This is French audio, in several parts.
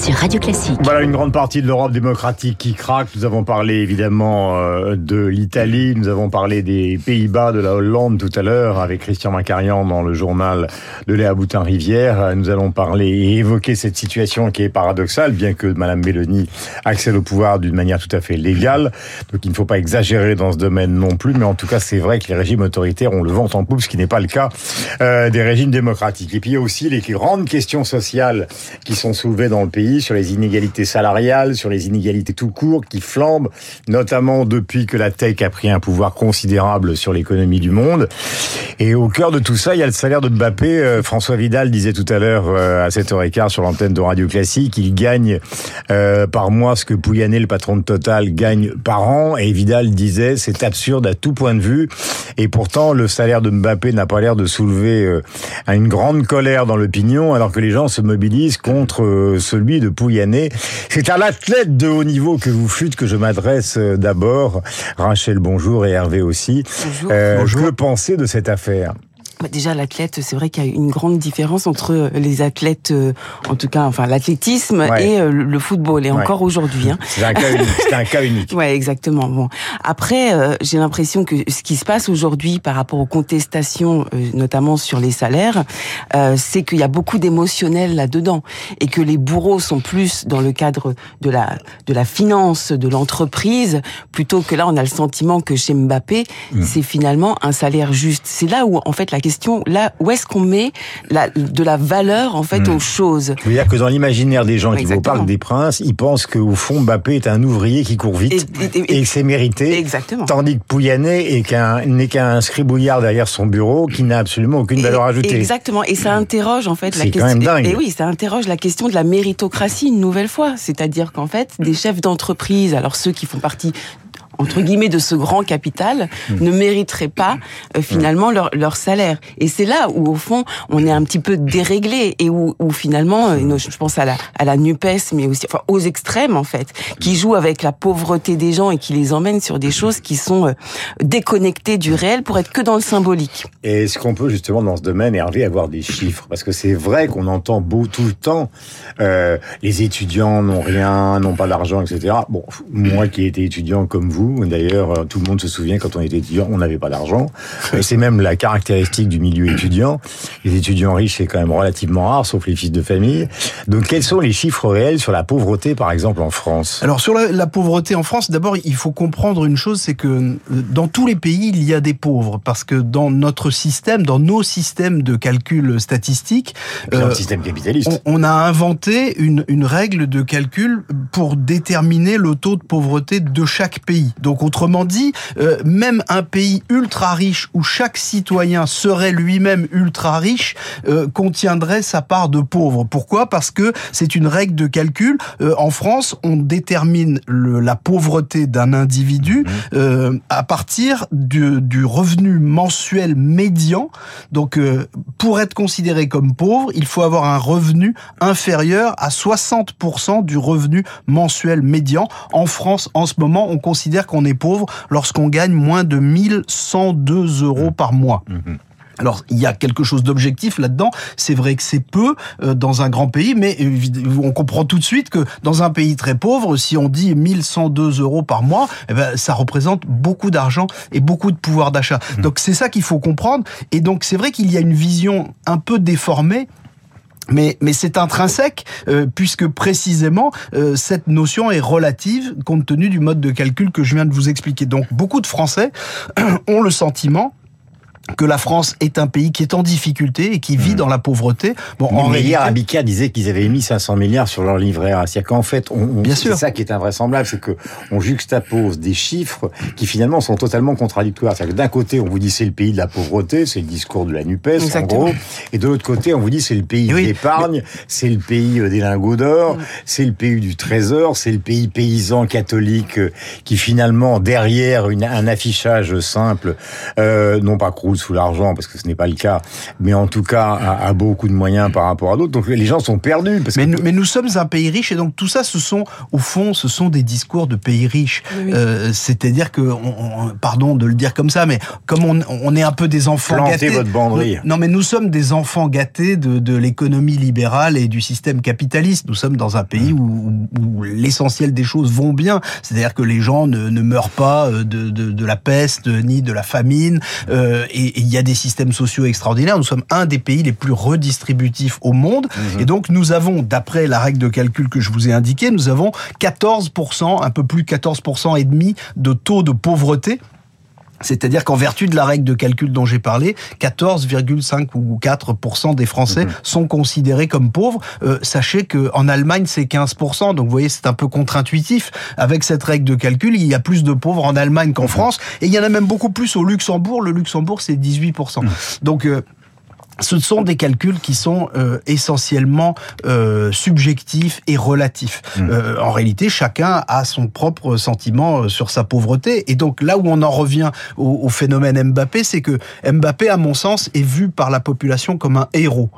sur Radio Classique. Voilà une grande partie de l'Europe démocratique qui craque. Nous avons parlé évidemment euh, de l'Italie, nous avons parlé des Pays-Bas, de la Hollande tout à l'heure avec Christian Macarian dans le journal de Léa Boutin-Rivière. Nous allons parler et évoquer cette situation qui est paradoxale, bien que Madame Mélanie accède au pouvoir d'une manière tout à fait légale. Donc il ne faut pas exagérer dans ce domaine non plus, mais en tout cas c'est vrai que les régimes autoritaires ont le vent en poupe, ce qui n'est pas le cas euh, des régimes démocratiques. Et puis il y a aussi les grandes questions sociales qui sont soulevées dans le pays sur les inégalités salariales, sur les inégalités tout court qui flambent, notamment depuis que la tech a pris un pouvoir considérable sur l'économie du monde. Et au cœur de tout ça, il y a le salaire de Mbappé. Euh, François Vidal disait tout à l'heure euh, à 7h15 sur l'antenne de Radio Classique, il gagne euh, par mois ce que Pouyanné, le patron de Total, gagne par an. Et Vidal disait, c'est absurde à tout point de vue. Et pourtant, le salaire de Mbappé n'a pas l'air de soulever une grande colère dans l'opinion, alors que les gens se mobilisent contre celui de Pouyanné. C'est à l'athlète de haut niveau que vous fûtes que je m'adresse euh, d'abord. Rachel, bonjour, et Hervé aussi. Bonjour. Euh, bonjour. Que penser de cette affaire? Bah, déjà, l'athlète, c'est vrai qu'il y a une grande différence entre euh, les athlètes, euh, en tout cas, enfin l'athlétisme et euh, le football. Et encore aujourd'hui. Hein. C'est un cas unique. C'est un cas unique. ouais, exactement. Bon, après, j'ai l'impression que ce qui se passe aujourd'hui par rapport aux contestations, notamment sur les salaires, c'est qu'il y a beaucoup d'émotionnel là-dedans et que les bourreaux sont plus dans le cadre de la de la finance, de l'entreprise, plutôt que là, on a le sentiment que chez Mbappé, hmm. c'est finalement un salaire juste. C'est là où, en fait, la question là où est-ce qu'on met la, de la valeur en fait hmm. aux choses? Vous dire que dans l'imaginaire des gens qui vont au Parc des Princes, ils pensent qu'au fond Mbappé est un ouvrier qui court vite et, que c'est mérité. Exactement. Tandis que Pouyanné n'est qu'un scribouillard derrière son bureau qui n'a absolument aucune valeur ajoutée. Exactement. Et ça interroge en fait la question. Quand même dingue. Et oui, ça interroge la question de la méritocratie une nouvelle fois. C'est-à-dire qu'en fait, des chefs d'entreprise, alors ceux qui font partie entre guillemets de ce grand capital hmm. ne mériteraient pas euh, finalement leur, leur salaire. Et c'est là où au fond on est un petit peu déréglé et où, où finalement euh, je pense à la à la Nupes mais aussi enfin, aux extrêmes en fait qui jouent avec la pauvreté des gens et qui les emmènent sur des choses qui sont euh, déconnectées du réel pour être que dans le symbolique. Et est-ce qu'on peut justement dans ce domaine Hervé avoir des chiffres? Parce que c'est vrai qu'on entend beau tout le temps euh, les étudiants n'ont rien, n'ont pas d'argent, etc. Bon, moi qui ai été étudiant comme vous D'ailleurs, euh, tout le monde se souvient quand on était étudiant, on n'avait pas d'argent. Euh, c'est même la caractéristique du milieu étudiant. Les étudiants riches, c'est quand même relativement rare, sauf les fils de famille. Donc, quels sont les chiffres réels sur la pauvreté, par exemple, en France? Alors, sur la, pauvreté en France, d'abord, il faut comprendre une chose, c'est que euh, dans tous les pays, il y a des pauvres, parce que dans notre système, dans nos systèmes de calcul statistique, dans le système capitaliste, on, a inventé une, une règle de calcul pour déterminer le taux de pauvreté de chaque pays. Donc autrement dit, euh, même un pays ultra riche où chaque citoyen serait lui-même ultra riche euh, contiendrait sa part de pauvre. Pourquoi? Parce que c'est une règle de calcul. Euh, en France, on détermine le, la pauvreté d'un individu mmh. à partir du, du, revenu mensuel médian. Donc pour être considéré comme pauvre, il faut avoir un revenu inférieur à 60% du revenu mensuel médian. En France, en ce moment, on considère qu'on est pauvre lorsqu'on gagne moins de 1102 euros par mois. Mhm. Alors, il y a quelque chose d'objectif là-dedans. C'est vrai que c'est peu euh, dans un grand pays, mais on comprend tout de suite que dans un pays très pauvre, si on dit 1102 euros par mois, eh ben, ça représente beaucoup d'argent et beaucoup de pouvoir d'achat. Mhm. Donc, c'est ça qu'il faut comprendre. Et donc, c'est vrai qu'il y a une vision un peu déformée mais, c'est intrinsèque, euh, puisque précisément, euh, cette notion est relative compte tenu du mode de calcul que je viens de vous expliquer. Donc beaucoup de Français ont le sentiment que la France est un pays qui est en difficulté et qui vit mmh. dans la pauvreté. Bon, en réalité... hier, disait qu'ils avaient mis 500 milliards sur leur livret A. C'est-à-dire qu'en fait, on, c'est ça qui est invraisemblable, c'est que on juxtapose des chiffres qui finalement sont totalement contradictoires. C'est-à-dire que d'un côté, on vous dit c'est le pays de la pauvreté, c'est le discours de la Nupes, en gros, et de l'autre côté, on vous dit c'est le pays de l'épargne, c'est le pays euh, des lingots d'or, mmh. c'est le pays du trésor, c'est le pays paysan catholique euh, qui finalement derrière une, un affichage simple, euh, non pas sous l'argent, parce que ce n'est pas le cas, mais en tout cas a, beaucoup de moyens par rapport à d'autres. Donc les gens sont perdus. Parce mais, nous, mais nous sommes un pays riche et donc tout ça, ce sont au fond, ce sont des discours de pays riches. Euh, C'est-à-dire que, on, pardon de le dire comme ça, mais comme on, on est un peu des enfants Plantez gâtés. votre banderie. Non, mais nous sommes des enfants gâtés de, de l'économie libérale et du système capitaliste. Nous sommes dans un pays où, où l'essentiel des choses vont bien. C'est-à-dire que les gens ne, ne meurent pas euh, de, de, de, la peste ni de la famine. Euh, et il y a des systèmes sociaux extraordinaires. Nous sommes un des pays les plus redistributifs au monde. Mhm. Et donc, nous avons, d'après la règle de calcul que je vous ai indiquée, nous avons 14%, un peu plus 14% et demi de taux de pauvreté c'est-à-dire qu'en vertu de la règle de calcul dont j'ai parlé, 14,5 ou 4% des Français mhm. sont considérés comme pauvres. Euh, sachez que en Allemagne c'est 15 donc vous voyez c'est un peu contre-intuitif. Avec cette règle de calcul, il y a plus de pauvres en Allemagne qu'en mhm. France et il y en a même beaucoup plus au Luxembourg. Le Luxembourg c'est 18 mhm. Donc euh, ce sont des calculs qui sont euh, essentiellement euh, subjectifs et relatifs. Mmh. Euh, en réalité, chacun a son propre sentiment sur sa pauvreté. Et donc là où on en revient au, au phénomène Mbappé, c'est que Mbappé, à mon sens, est vu par la population comme un héros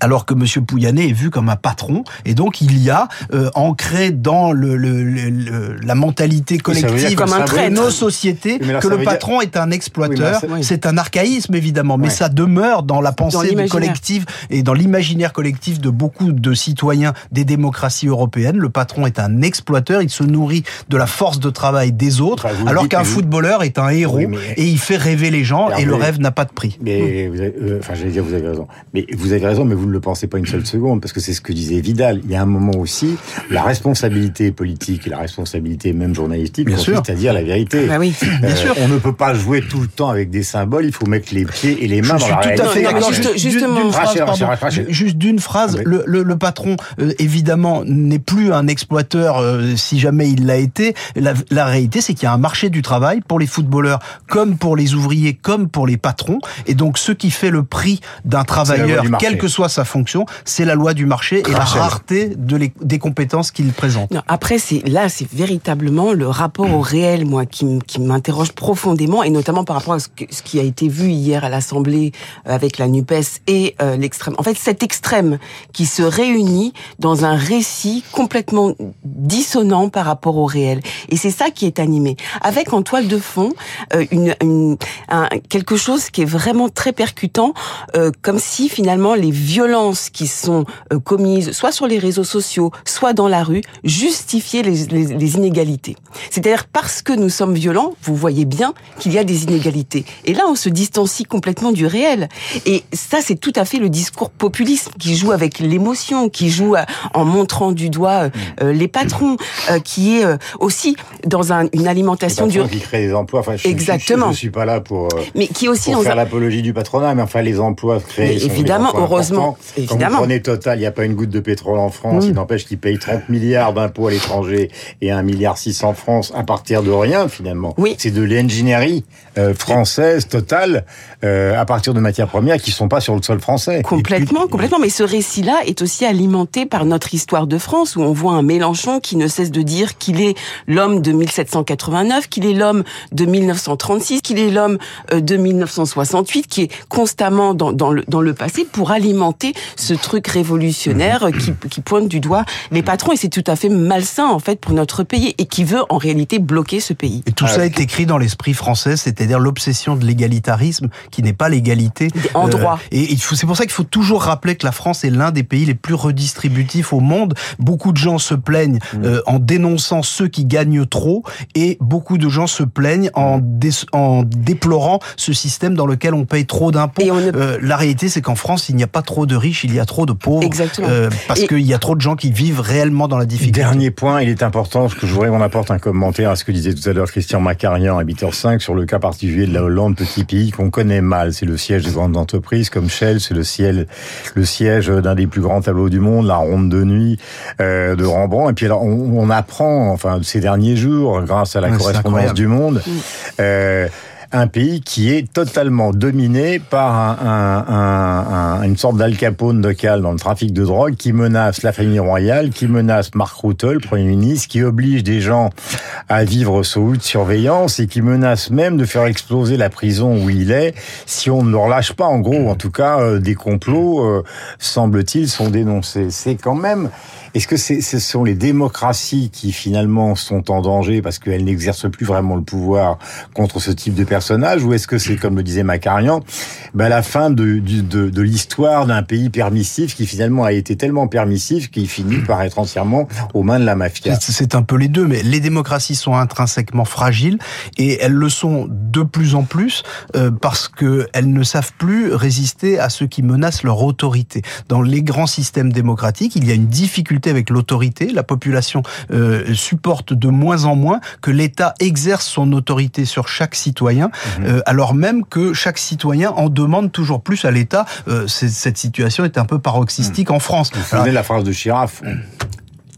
alors que Monsieur Pouyanné est vu comme un patron. Et donc il y a euh, ancré dans le, le, la mentalité collective comme un de nos sociétés que le patron est un exploiteur. c'est un archaïsme évidemment, mais ça demeure dans la pensée collective et dans l'imaginaire collectif de beaucoup de citoyens des démocraties européennes. Le patron est un exploiteur, il se nourrit de la force de travail des autres, alors qu'un footballeur est un héros et il fait rêver les gens et le rêve n'a pas de prix. Mais vous avez, euh, enfin, j'allais dire vous avez raison. Mais vous avez raison, mais vous ne le pensez pas une seule seconde, parce que c'est ce que disait Vidal. Il y a un moment aussi, la responsabilité politique et la responsabilité même journalistique bien consiste à dire la vérité. Bah oui, bien euh, sûr. On ne peut pas jouer tout le temps avec des symboles, il faut mettre les pieds et les mains dans la réalité. Tout à fait Juste, justement, phrase, juste d'une phrase, ah, le, le, le, patron, euh, évidemment, n'est plus un exploiteur euh, si jamais il l'a été. La, la réalité, c'est qu'il y a un marché du travail pour les footballeurs, comme pour les ouvriers, comme pour les patrons. Et donc, ce qui fait le prix d'un travailleur, quelle que soit sa fonction, c'est la loi du marché et la rareté de des compétences qu'il présente. après, c'est là, c'est véritablement le rapport au réel, moi, qui, qui m'interroge profondément, et notamment par rapport à ce, ce, qui a été vu hier à l'Assemblée euh, avec la NUPES et euh, l'extrême. En fait, cet extrême qui se réunit dans un récit complètement dissonant par rapport au réel. Et c'est ça qui est animé. Avec en toile de fond euh, une, une un, quelque chose qui est vraiment très percutant, comme si finalement les violences qui sont euh, commises soit sur les réseaux sociaux, soit dans la rue, justifier les, les, inégalités. C'est-à-dire parce que nous sommes violents, vous voyez bien qu'il y a des inégalités. Et là, on se distancie complètement du réel. Et ça, c'est tout à fait le discours populiste qui joue avec l'émotion, qui joue euh, en montrant du doigt euh, les patrons, qui est aussi dans un, une alimentation du qui crée des emplois. Enfin, je, Exactement. Je, je, suis pas là pour, mais qui aussi pour faire l'apologie du patronat, mais enfin les emplois créés. Mais évidemment, heureusement, quand vous prenez Total, il n'y a pas une goutte de pétrole en France. Il n'empêche qu'ils payent 30 milliards d'impôts à l'étranger et 1 milliard 600 en France à partir de rien, finalement. Oui. C'est de l'ingénierie euh, française totale euh, à partir de matières premières qui ne sont pas sur le sol français. Complètement, complètement. Mais ce récit-là est aussi alimenté par notre histoire de France où on voit un Mélenchon qui ne cesse de dire qu'il est l'homme de 1789, qu'il est l'homme de 1936, qu'il est l'homme euh, de 1968, qui est constamment dans, dans, le, dans le passé pour alimenter ce truc révolutionnaire qui, qui pointe du doigt les patrons et c'est tout à fait malsain en fait pour notre pays et qui veut en réalité bloquer ce pays. Et tout ça est écrit dans l'esprit français, c'est-à-dire l'obsession de l'égalitarisme qui n'est pas l'égalité en euh, droit. et c'est pour ça qu'il faut toujours rappeler que la France est l'un des pays les plus redistributifs au monde. Beaucoup de gens se plaignent mm. euh, en dénonçant ceux qui gagnent trop et beaucoup de gens se plaignent en, en déplorant ce système dans lequel on paye trop d'impôts. Euh, la réalité, c'est qu'en France, il n'y a pas trop de riches, il y a trop de pauvres. Exactement. Euh, parce qu'il y a trop de gens qui vivent réellement dans la difficulté. Dernier point, il est important, ce que je voudrais qu'on apporte un commentaire à ce que disait tout à l'heure Christian Macarian, habiteur 5, sur le cas particulier de la Hollande, petit pays qu'on connaît mal. C'est le siège des grandes entreprises comme Shell, c'est le, ciel, le siège d'un des plus grands tableaux du monde, la ronde de nuit euh, de Rembrandt. Et puis alors, on, on, apprend, enfin, ces derniers jours, grâce à la correspondance du monde, euh, un pays qui est totalement dominé par un, une sorte d'Al Capone dans le trafic de drogue qui menace la famille royale, qui menace Mark Rutte, le Premier ministre, qui oblige des gens à vivre sous haute surveillance et qui menace même de faire exploser la prison où il est si on ne le relâche pas. En gros, en tout cas, euh, des complots, euh, semble-t-il, sont dénoncés. C'est quand même est-ce que ce sont les démocraties qui finalement sont en danger parce qu'elles n'exercent plus vraiment le pouvoir contre ce type de personnage? Ou est-ce que c'est, comme le disait Macarian, ben la fin de, de, de l'histoire d'un pays permissif qui finalement a été tellement permissif qu'il finit par être entièrement aux mains de la mafia? C'est un peu les deux, mais les démocraties sont intrinsèquement fragiles et elles le sont de plus en plus euh, parce qu'elles ne savent plus résister à ceux qui menacent leur autorité. Dans les grands systèmes démocratiques, il y a une difficulté avec l'autorité. La population euh, supporte de moins en moins que l'État exerce son autorité sur chaque citoyen, mhm. euh, alors même que chaque citoyen en demande toujours plus à l'État. Euh, cette situation est un peu paroxystique mhm. en France. Vous souvenez la phrase de Chirac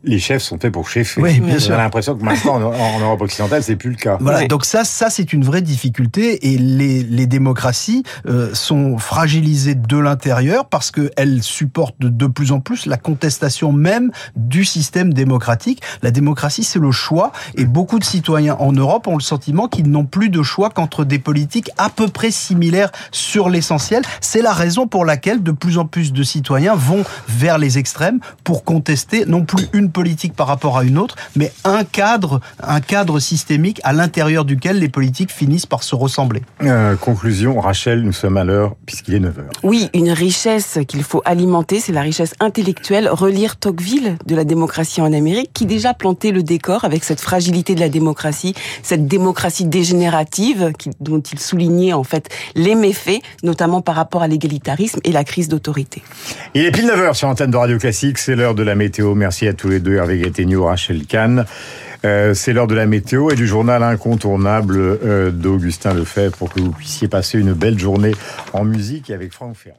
les chefs sont faits pour cheffer. Oui, bien sûr. J'ai l'impression que maintenant, en, Europe occidentale, c'est plus le cas. Voilà, donc ça, ça c'est une vraie difficulté et les, les démocraties euh, sont fragilisées de l'intérieur parce qu'elles supportent de, de, plus en plus la contestation même du système démocratique. La démocratie, c'est le choix et beaucoup de citoyens en Europe ont le sentiment qu'ils n'ont plus de choix qu'entre des politiques à peu près similaires sur l'essentiel. C'est la raison pour laquelle de plus en plus de citoyens vont vers les extrêmes pour contester non plus une politique par rapport à une autre, mais un cadre, un cadre systémique à l'intérieur duquel les politiques finissent par se ressembler. Euh, conclusion, Rachel, nous sommes à l'heure puisqu'il est 9 h Oui, une richesse qu'il faut alimenter, c'est la richesse intellectuelle. Relire Tocqueville de la démocratie en Amérique, qui déjà plantait le décor avec cette fragilité de la démocratie, cette démocratie dégénérative dont il soulignait en fait les méfaits, notamment par rapport à l'égalitarisme et la crise d'autorité. Il est pile 9 h sur l'antenne de Radio Classique, c'est l'heure de la météo. Merci à tous les de Hervé Gattegno, Rachel Kahn. Euh, c'est l'heure de la météo et du journal incontournable euh, d'Augustin Lefebvre pour que vous puissiez passer une belle journée en musique avec Franck Ferrand.